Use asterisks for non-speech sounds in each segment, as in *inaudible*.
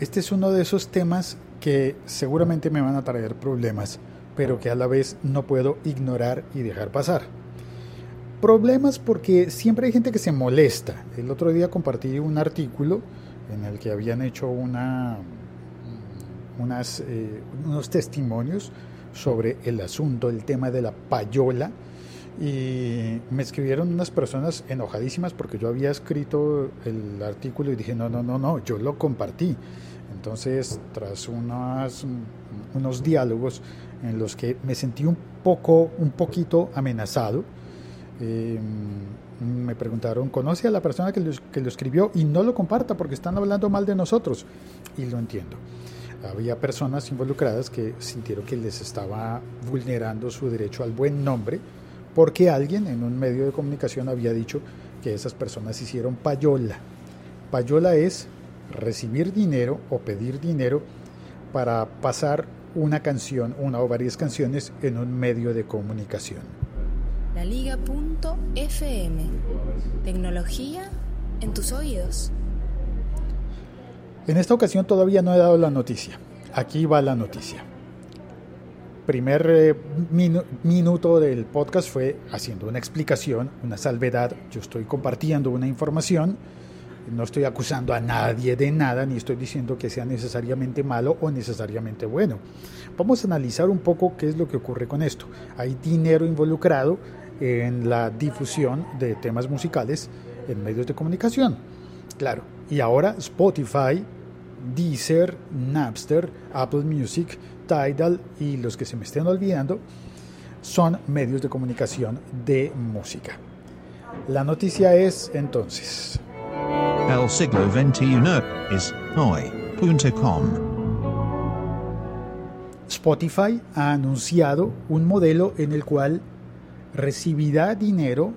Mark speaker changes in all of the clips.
Speaker 1: Este es uno de esos temas que seguramente me van a traer problemas, pero que a la vez no puedo ignorar y dejar pasar. Problemas porque siempre hay gente que se molesta. El otro día compartí un artículo en el que habían hecho una, unas, eh, unos testimonios sobre el asunto, el tema de la payola. Y me escribieron unas personas enojadísimas porque yo había escrito el artículo y dije, no, no, no, no, yo lo compartí. Entonces, tras unos, diálogos en los que me sentí un poco, un poquito amenazado, em, me preguntaron, ¿conoce a la persona que lo, que lo escribió? Y no lo comparta porque están hablando mal de nosotros. Y lo entiendo. Había personas involucradas que sintieron que les estaba vulnerando su derecho al buen nombre porque alguien en un medio de comunicación había dicho que esas personas hicieron payola. Payola es recibir dinero o pedir dinero para pasar una canción, una o varias canciones en un medio de comunicación.
Speaker 2: La Liga.fm. Tecnología en tus oídos.
Speaker 1: En esta ocasión todavía no he dado la noticia. Aquí va la noticia. Primer eh, minuto del podcast fue haciendo una explicación, una salvedad. Yo estoy compartiendo una información no estoy acusando a nadie de nada, ni estoy diciendo que sea necesariamente malo o necesariamente bueno. Vamos a analizar un poco qué es lo que ocurre con esto. Hay dinero involucrado en la difusión de temas musicales en medios de comunicación. Claro, y ahora Spotify, Deezer, Napster, Apple Music, Tidal y los que se me estén olvidando son medios de comunicación de música. La noticia es entonces, el es. Spotify ha anunciado un modelo en el cual recibirá dinero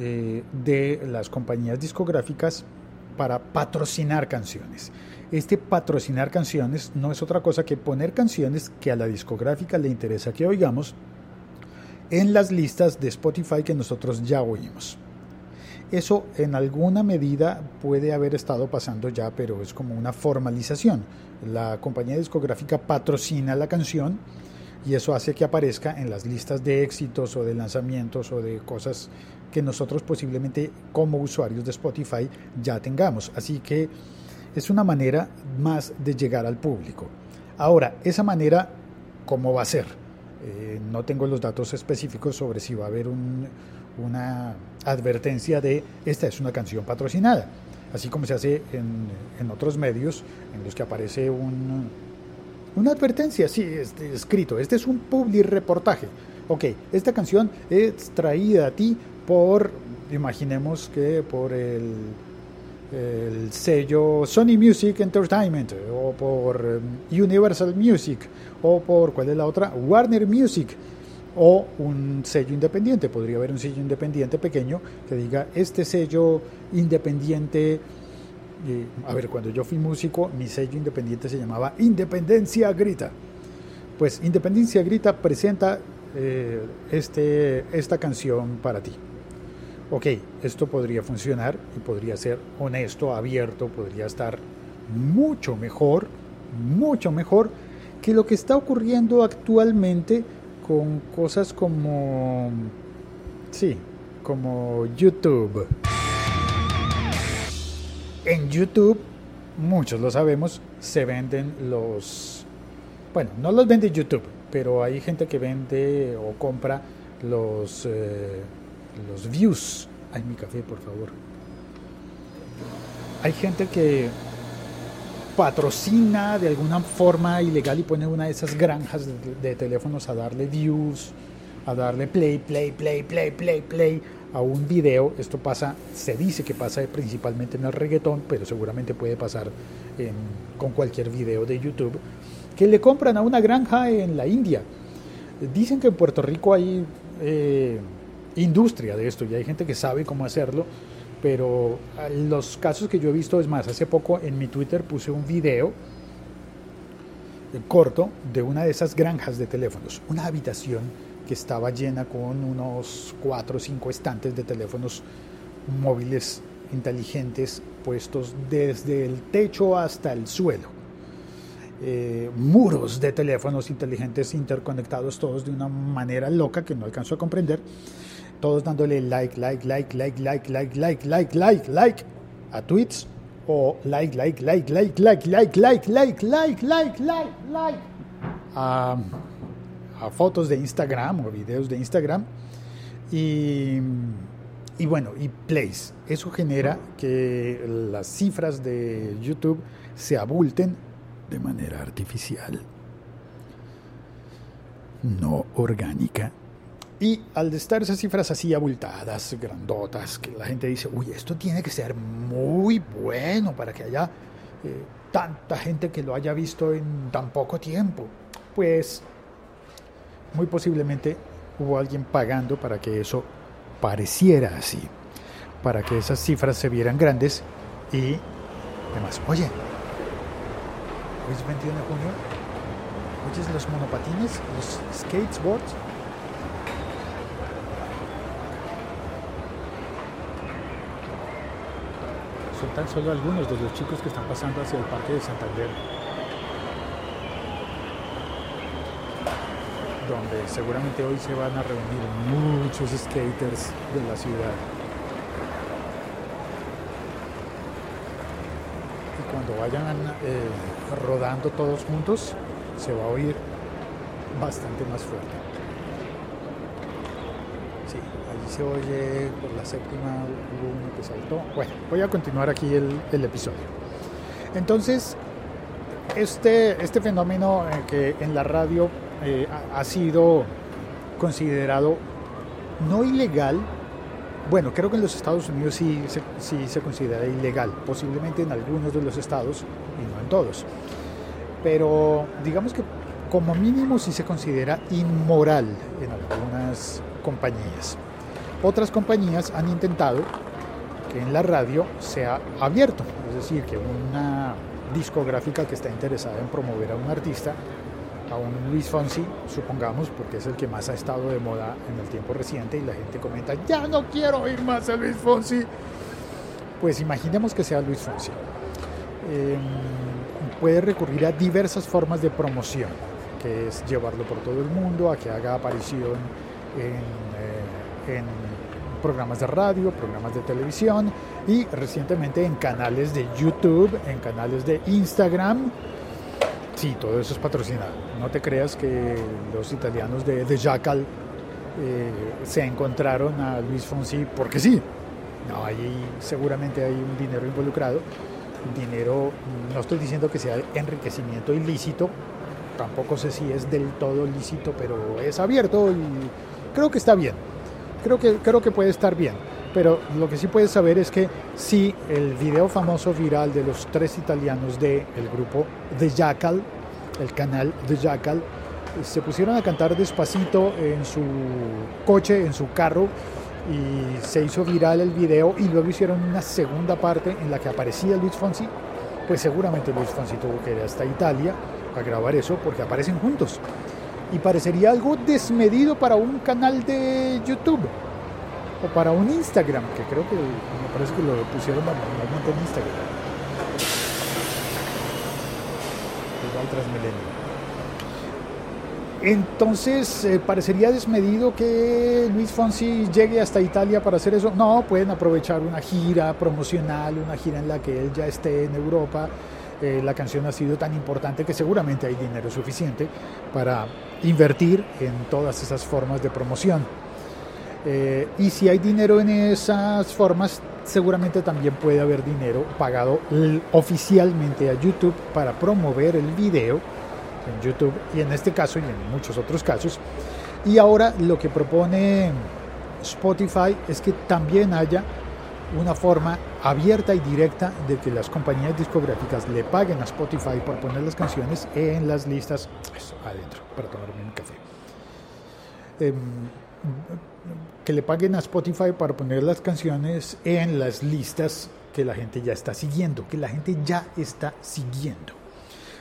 Speaker 1: eh, de las compañías discográficas para patrocinar canciones. Este patrocinar canciones no es otra cosa que poner canciones que a la discográfica le interesa que oigamos en las listas de Spotify que nosotros ya oímos. Eso en alguna medida puede haber estado pasando ya, pero es como una formalización. La compañía discográfica patrocina la canción y eso hace que aparezca en las listas de éxitos o de lanzamientos o de cosas que nosotros posiblemente como usuarios de Spotify ya tengamos. Así que es una manera más de llegar al público. Ahora, esa manera, ¿cómo va a ser? Eh, no tengo los datos específicos sobre si va a haber un, una advertencia de esta es una canción patrocinada, así como se hace en, en otros medios en los que aparece un, una advertencia, sí, este, escrito, este es un public reportaje. Ok, esta canción es traída a ti por, imaginemos que por el, el sello Sony Music Entertainment o por um, Universal Music o por, ¿cuál es la otra? Warner Music o un sello independiente. Podría haber un sello independiente pequeño que diga, este sello independiente, eh, a ver, cuando yo fui músico, mi sello independiente se llamaba Independencia Grita. Pues Independencia Grita presenta eh, este, esta canción para ti. Ok, esto podría funcionar y podría ser honesto, abierto, podría estar mucho mejor, mucho mejor que lo que está ocurriendo actualmente con cosas como, sí, como YouTube. En YouTube, muchos lo sabemos, se venden los, bueno, no los vende YouTube, pero hay gente que vende o compra los, eh, los views. Ay, mi café, por favor. Hay gente que patrocina de alguna forma ilegal y pone una de esas granjas de, teléfonos a darle views, a darle play, play, play, play, play, play a un video. Esto pasa, se dice que pasa principalmente en el reggaetón, pero seguramente puede pasar con cualquier video de YouTube, que le compran a una granja en la India. Dicen que en Puerto Rico hay eh, industria de esto y hay gente que sabe cómo hacerlo pero ah, los casos que yo he visto, es más, hace poco en mi Twitter puse un video corto de una de esas granjas de teléfonos, una habitación que estaba llena con unos cuatro o cinco estantes de teléfonos móviles inteligentes puestos desde el techo hasta el suelo. eh, muros de teléfonos inteligentes interconectados todos de una manera loca que no alcanzo a comprender. Todos dándole like, like, like, like, like, like, like, like, like, like a tweets o like, like, like, like, like, like, like, like, like, like, like, like a, a fotos de Instagram o videos de Instagram. Y, y bueno, y plays. Eso genera que las cifras de YouTube se abulten de manera artificial, no orgánica. Y al estar esas cifras así abultadas, grandotas, que la gente dice, uy, esto tiene que ser muy bueno para que haya eh, tanta gente que lo haya visto en tan poco tiempo. Pues muy posiblemente hubo alguien pagando para que eso pareciera así, para que esas cifras se vieran grandes y demás. Oye, Hoy es 21 de junio. ¿Oyes los monopatines? ¿Los skateboards? Tan solo algunos de los chicos que están pasando hacia el Parque de Santander. Donde seguramente hoy se van a reunir muchos skaters de la ciudad. cuando vayan eh, rodando todos juntos, se va a oír bastante más fuerte. Se oye por la séptima uno que saltó. Bueno, voy a continuar aquí el, episodio. Entonces, este, este fenómeno eh, que en la radio eh, ha sido considerado no ilegal, bueno, creo que en los Estados Unidos sí, sí se considera ilegal, posiblemente en algunos de los estados y no en todos. Pero digamos que como mínimo sí se considera inmoral en algunas compañías. Otras compañías han intentado que en la radio sea abierto, es decir, que una discográfica que está interesada en promover a un artista a un Luis Fonsi, supongamos, porque es el que más ha estado de moda en el tiempo reciente y la gente comenta, ya no quiero oír más a Luis Fonsi, pues imaginemos que sea Luis Fonsi. Em, puede recurrir a diversas formas de promoción, que es llevarlo por todo el mundo, a que haga aparición en, eh, en programas de radio, programas de televisión y recientemente en canales de YouTube, en canales de Instagram, Sí, todo eso es patrocinado. No te creas que los italianos de, de Jackal eh, se encontraron a Luis Fonsi porque sí. No, ahí seguramente hay un dinero involucrado. Dinero, no estoy diciendo que sea enriquecimiento ilícito, tampoco sé si es del todo lícito, pero es abierto y creo que está bien. Creo que, creo que puede estar bien. Pero lo que sí puedes saber es que si el video famoso viral de los tres italianos del el grupo The Jackal, el canal The Jackal, se pusieron a cantar despacito en su coche, en su carro, y se hizo viral el video y luego hicieron una segunda parte en la que aparecía Luis Fonsi, pues seguramente Luis Fonsi tuvo que ir hasta Italia a grabar eso porque aparecen juntos. Y parecería algo desmedido para un canal de YouTube o para un Instagram, que creo que me parece que lo pusieron normalmente en Instagram. Igual Transmilenio. Entonces, eh, parecería desmedido que Luis Fonsi llegue hasta Italia para hacer eso. No, pueden aprovechar una gira promocional, una gira en la que él ya esté en Europa. Eh, la canción ha sido tan importante que seguramente hay dinero suficiente para invertir en todas esas formas de promoción. Eh, y si hay dinero en esas formas, seguramente también puede haber dinero pagado oficialmente a YouTube para promover el video en YouTube y en este caso y en muchos otros casos. Y ahora lo que propone Spotify es que también haya una forma abierta y directa de que las compañías discográficas le paguen a Spotify por poner las canciones en las listas adentro para tomarme un café. Em, que le paguen a Spotify para poner las canciones en las listas que la gente ya está siguiendo, que la gente ya está siguiendo.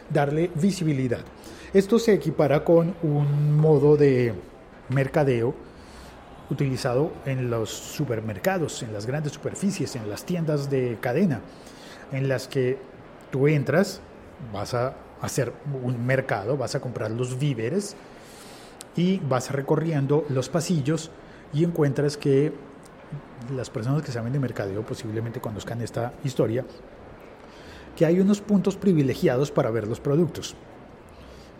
Speaker 1: Darle visibilidad. Esto se equipara con un modo de mercadeo utilizado en los supermercados, en las grandes superficies, en las tiendas de cadena, en las que tú entras, vas a hacer un mercado, vas a comprar los víveres y vas recorriendo los pasillos y encuentras que las personas que saben de mercadeo posiblemente conozcan esta historia, que hay unos puntos privilegiados para ver los productos.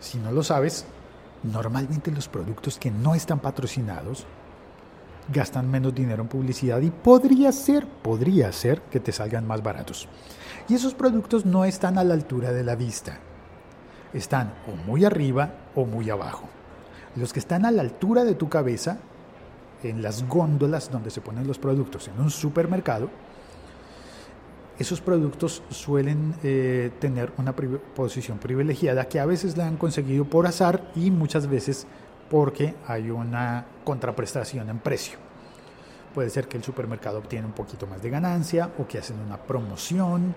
Speaker 1: Si no lo sabes, normalmente los productos que no están patrocinados gastan menos dinero en publicidad y podría ser, podría ser que te salgan más baratos. Y esos productos no están a la altura de la vista. Están o muy arriba o muy abajo. Los que están a la altura de tu cabeza, en las góndolas donde se ponen los productos en un supermercado, esos productos suelen eh, tener una posición privilegiada que a veces la han conseguido por azar y muchas veces porque hay una contraprestación en precio. Puede ser que el supermercado obtiene un poquito más de ganancia o que hacen una promoción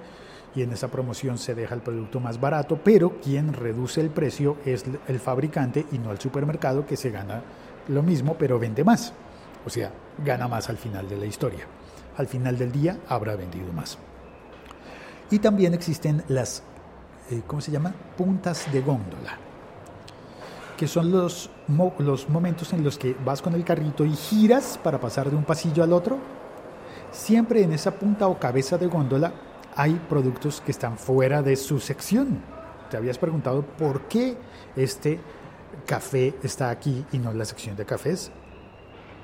Speaker 1: y en esa promoción se deja el producto más barato, pero quien reduce el precio es el fabricante y no el supermercado que se gana lo mismo pero vende más. O sea, gana más al final de la historia. Al final del día habrá vendido más. Y también existen las, eh, ¿cómo se llama? Puntas de góndola, que son los, los momentos en los que vas con el carrito y giras para pasar de un pasillo al otro. Siempre en esa punta o cabeza de góndola hay productos que están fuera de su sección. Te habías preguntado por qué este café está aquí y no en la sección de cafés.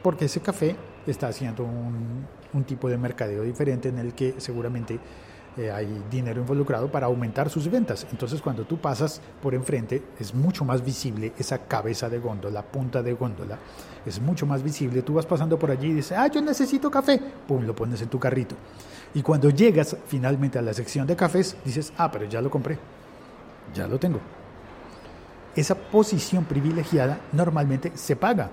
Speaker 1: Porque ese café está haciendo un, un tipo de mercadeo diferente en el que seguramente eh, hay dinero involucrado para aumentar sus ventas. Entonces cuando tú pasas por enfrente es mucho más visible esa cabeza de góndola, punta de góndola, es mucho más visible. Tú vas pasando por allí y dices, ah, yo necesito café, pum, lo pones en tu carrito. Y cuando llegas finalmente a la sección de cafés, dices, ah, pero ya lo compré, ya lo tengo. Esa posición privilegiada normalmente se paga.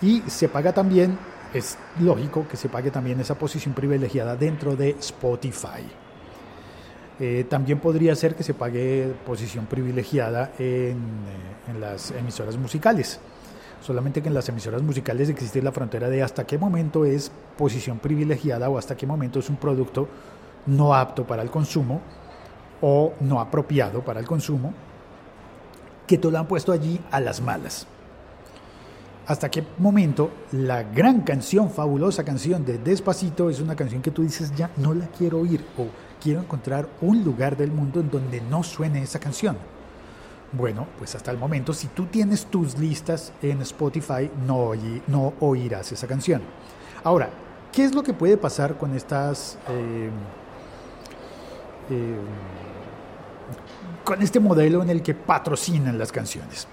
Speaker 1: Y se paga también es lógico que se pague también esa posición privilegiada dentro de Spotify. Eh, también podría ser que se pague posición privilegiada en, eh, en, las emisoras musicales. Solamente que en las emisoras musicales existe la frontera de hasta qué momento es posición privilegiada o hasta qué momento es un producto no apto para el consumo o no apropiado para el consumo, que te lo han puesto allí a las malas hasta qué momento la gran canción, fabulosa canción de Despacito es una canción que tú dices ya no la quiero oír o quiero encontrar un lugar del mundo en donde no suene esa canción. Bueno, pues hasta el momento, si tú tienes tus listas en Spotify, no, oirás esa canción. Ahora, ¿qué es lo que puede pasar con estas... Eh, eh, con este modelo en el que patrocinan las canciones?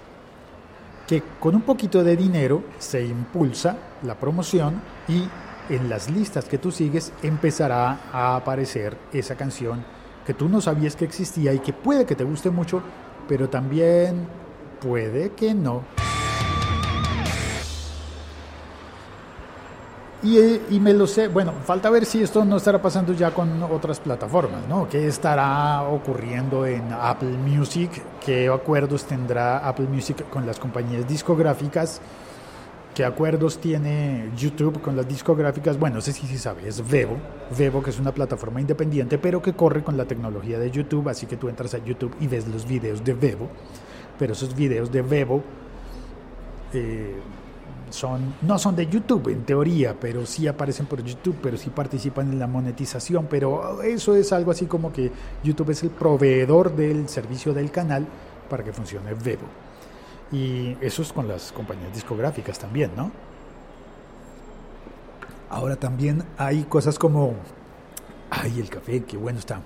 Speaker 1: Que con un poquito de dinero se impulsa la promoción y en las listas que tú sigues empezará a aparecer esa canción que tú no sabías que existía y que puede que te guste mucho, pero también puede que no. Eh, y, me lo sé, bueno, falta ver si esto no estará pasando ya con otras plataformas, ¿no? ¿Qué estará ocurriendo en Apple Music? ¿Qué acuerdos tendrá Apple Music con las compañías discográficas? ¿Qué acuerdos tiene YouTube con las discográficas? Bueno, no sé si se sabe, es Vevo. Vevo, que es una plataforma independiente, pero que corre con la tecnología de YouTube, así que tú entras a YouTube y ves los videos de Vevo. Pero esos videos de Vevo... Eh, son, no son de YouTube en teoría, pero sí aparecen por YouTube, pero sí participan en la monetización, pero eso es algo así como que YouTube es el proveedor del servicio del canal para que funcione Vevo. Y eso es con las compañías discográficas también, ¿no? Ahora también hay cosas como, ay, el café, qué bueno está.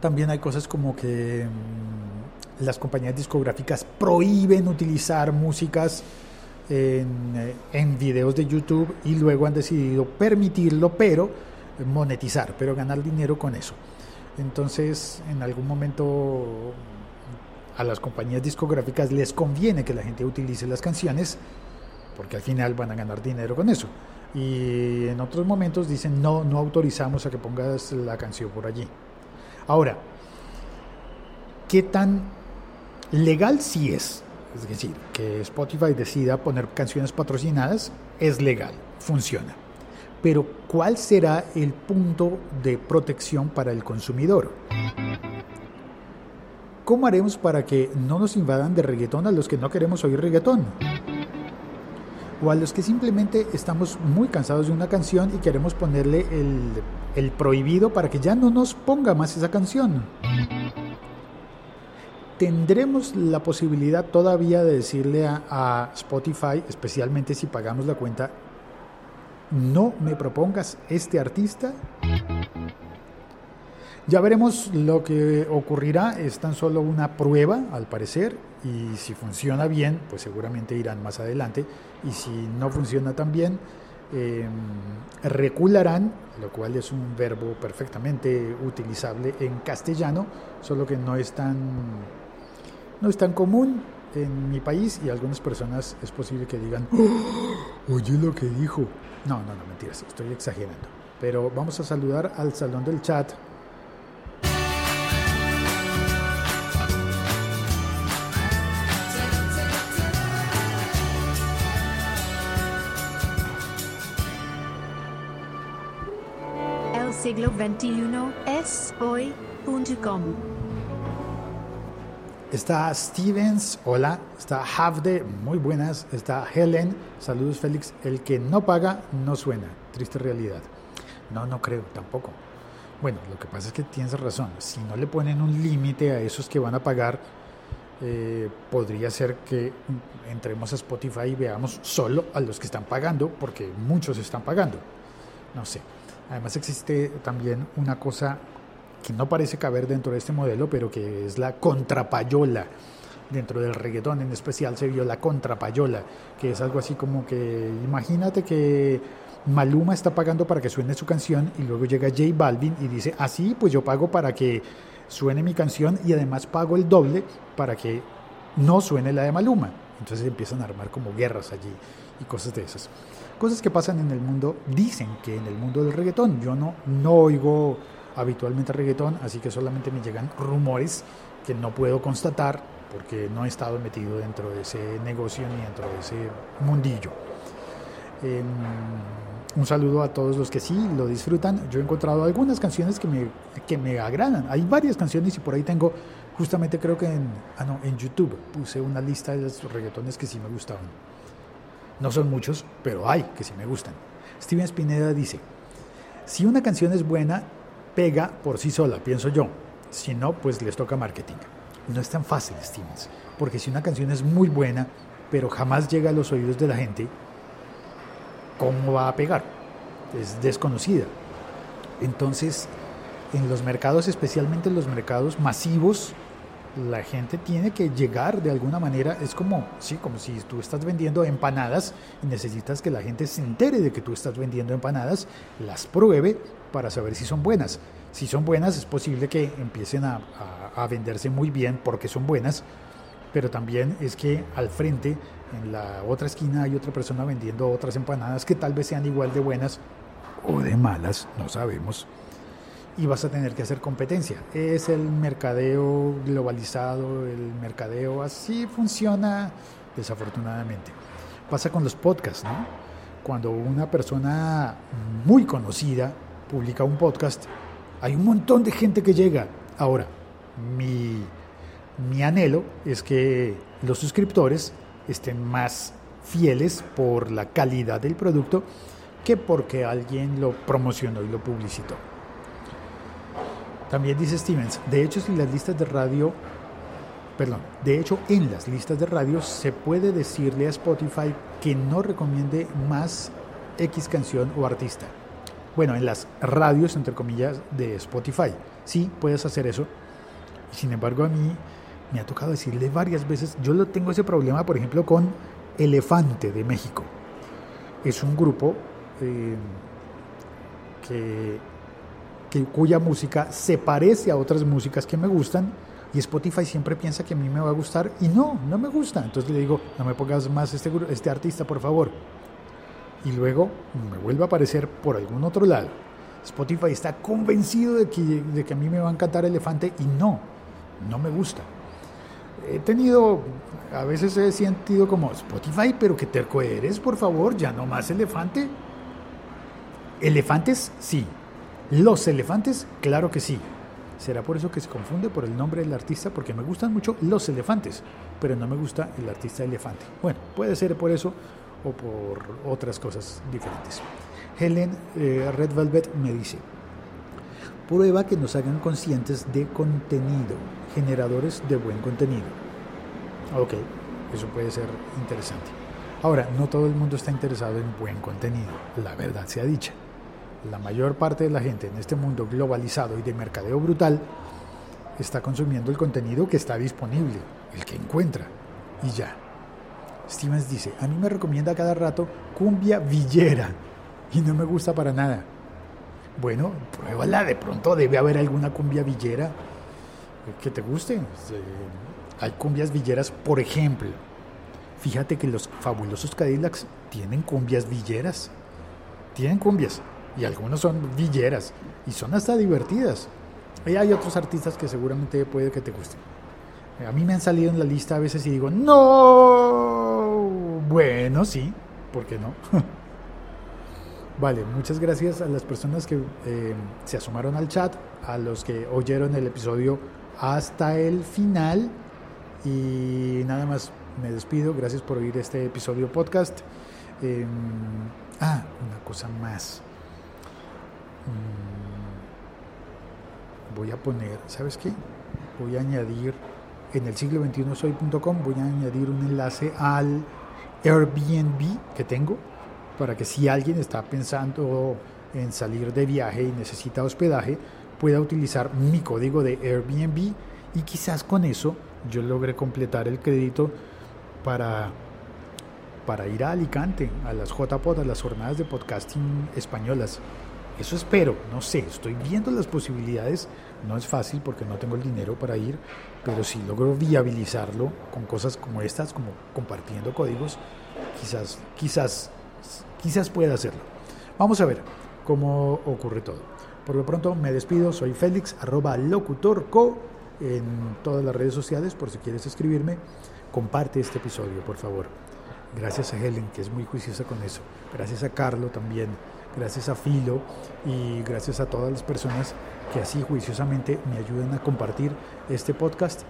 Speaker 1: También hay cosas como que mm, las compañías discográficas prohíben utilizar músicas en, eh, en videos de YouTube y luego han decidido permitirlo, pero monetizar, pero ganar dinero con eso. Entonces, en algún momento a las compañías discográficas les conviene que la gente utilice las canciones porque al final van a ganar dinero con eso. Y en otros momentos dicen, no, no autorizamos a que pongas la canción por allí. Ahora, ¿qué tan legal sí es? Es decir, que Spotify decida poner canciones patrocinadas es legal, funciona. Pero ¿cuál será el punto de protección para el consumidor? ¿cómo haremos para que no nos invadan de reggaetón a los que no queremos oír reggaetón? O a los que simplemente estamos muy cansados de una canción y queremos ponerle el, el prohibido para que ya no nos ponga más esa canción. Tendremos la posibilidad todavía de decirle a, Spotify, especialmente si pagamos la cuenta, no me propongas este artista. Ya veremos lo que ocurrirá, es tan solo una prueba al parecer y si funciona bien, pues seguramente irán más adelante y si no funciona tan bien, em, recularán, lo cual es un verbo perfectamente utilizable en castellano, solo que no es tan, no es tan común en mi país y algunas personas es posible que digan, oh, oye lo que dijo. No, no, no, mentiras, estoy exagerando. Pero vamos a saludar al salón del chat
Speaker 3: siglo XXI es hoy.com.
Speaker 1: Está Stevens, hola. Está Havde, muy buenas. Está Helen, saludos Félix. El que no paga no suena. Triste realidad. No, no creo tampoco. Bueno, lo que pasa es que tienes razón. Si no le ponen un límite a esos que van a pagar, eh, podría ser que entremos a Spotify y veamos solo a los que están pagando, porque muchos están pagando. No sé. Además existe también una cosa que no parece caber dentro de este modelo, pero que es la contrapayola. Dentro del reggaetón en especial se vio la contrapayola, que es algo así como que imagínate que Maluma está pagando para que suene su canción y luego llega J Balvin y dice, así ah, pues yo pago para que suene mi canción y además pago el doble para que no suene la de Maluma. Entonces empiezan a armar como guerras allí y cosas de esas cosas que pasan en el mundo, dicen que en el mundo del reggaetón. Yo no, no oigo habitualmente reggaetón, así que solamente me llegan rumores que no puedo constatar porque no he estado metido dentro de ese negocio ni dentro de ese mundillo. Em, un saludo a todos los que sí lo disfrutan. Yo he encontrado algunas canciones que me, que me agradan. Hay varias canciones y por ahí tengo, justamente creo que en, ah, no, en YouTube puse una lista de los reggaetones que sí me gustaban. No son muchos, pero hay que sí me gustan. Steven Spineda dice, si una canción es buena, pega por sí sola, pienso yo. Si no, pues les toca marketing. No es tan fácil, Stevens, porque si una canción es muy buena, pero jamás llega a los oídos de la gente, ¿cómo va a pegar? Es desconocida. Entonces, en los mercados, especialmente en los mercados masivos, la gente tiene que llegar de alguna manera, es como, sí, como si tú estás vendiendo empanadas y necesitas que la gente se entere de que tú estás vendiendo empanadas, las pruebe para saber si son buenas. Si son buenas es posible que empiecen a, a venderse muy bien porque son buenas, pero también es que al frente, en la otra esquina, hay otra persona vendiendo otras empanadas que tal vez sean igual de buenas o de malas, no sabemos y vas a tener que hacer competencia. Es el mercadeo globalizado, el mercadeo así funciona desafortunadamente. Pasa con los podcasts, ¿no? Cuando una persona muy conocida publica un podcast, hay un montón de gente que llega. Ahora, mi, mi anhelo es que los suscriptores estén más fieles por la calidad del producto que porque alguien lo promocionó y lo publicitó. También dice Stevens, de hecho si las listas de radio, perdón, de hecho en las listas de radio se puede decirle a Spotify que no recomiende más X canción o artista. Bueno, en las radios, entre comillas, de Spotify. Sí, puedes hacer eso. Sin embargo, a mí me ha tocado decirle varias veces, yo lo tengo ese problema, por ejemplo, con Elefante de México. Es un grupo eh, que cuya música se parece a otras músicas que me gustan y Spotify siempre piensa que a mí me va a gustar y no, no me gusta. Entonces le digo, no me pongas más este, este artista, por favor. Y luego me vuelve a aparecer por algún otro lado. Spotify está convencido de que, de que a mí me va a encantar Elefante y no, no me gusta. He tenido, a veces he sentido como Spotify, pero que terco eres, por favor, ya no más Elefante. Elefantes, sí, los elefantes, claro que sí. ¿Será por eso que se confunde por el nombre del artista? Porque me gustan mucho los elefantes, pero no me gusta el artista elefante. Bueno, puede ser por eso por otras cosas diferentes. Helen eh, Red Velvet me dice, prueba que nos hagan conscientes de contenido, generadores de buen contenido. Ok, eso puede ser interesante. Ahora, no todo el mundo está interesado en buen contenido, la verdad sea dicha. La mayor parte de la gente en este mundo globalizado y de mercadeo brutal está consumiendo el contenido que está disponible, el que encuentra, y ya. Stevens dice, a mí me recomienda cada rato cumbia villera y no me gusta para nada. Bueno, pruébala, de pronto debe haber alguna cumbia villera que te guste. Hay cumbias villeras, por ejemplo. Fíjate que los fabulosos Cadillacs tienen cumbias villeras. Tienen cumbias y algunos son villeras y son hasta divertidas. Y hay otros artistas que seguramente puede que te gusten. A mí me han salido en la lista a veces y digo, no, bueno, sí, ¿por qué no? *laughs* vale, muchas gracias a las personas que eh, se asomaron al chat, a los que oyeron el episodio hasta el final y nada más me despido, gracias por oír este episodio podcast. Em, ah, una cosa más. Mm, voy a poner, ¿sabes qué? Voy a añadir en el siglo 21 soy.com, voy a añadir un enlace al Airbnb que tengo para que si alguien está pensando en salir de viaje y necesita hospedaje, pueda utilizar mi código de Airbnb y quizás con eso yo logre completar el crédito para, para ir a Alicante, a las JPod, a las jornadas de podcasting españolas. Eso espero, no sé, estoy viendo las posibilidades, no es fácil porque no tengo el dinero para ir, pero si logro viabilizarlo con cosas como estas, como compartiendo códigos, quizás, quizás, quizás pueda hacerlo. Vamos a ver cómo ocurre todo. Por lo pronto me despido, soy Félix, arroba locutorco en todas las redes sociales, por si quieres escribirme, comparte este episodio, por favor. Gracias a Helen, que es muy juiciosa con eso. Gracias a Carlo también gracias a Filo y gracias a todas las personas que así juiciosamente me ayudan a compartir este podcast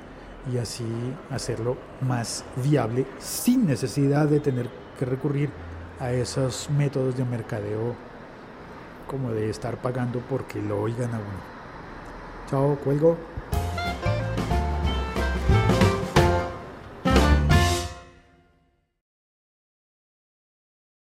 Speaker 1: y así hacerlo más viable sin necesidad de tener que recurrir a esos métodos de mercadeo como de estar pagando porque lo oigan a uno. Chao, cuelgo.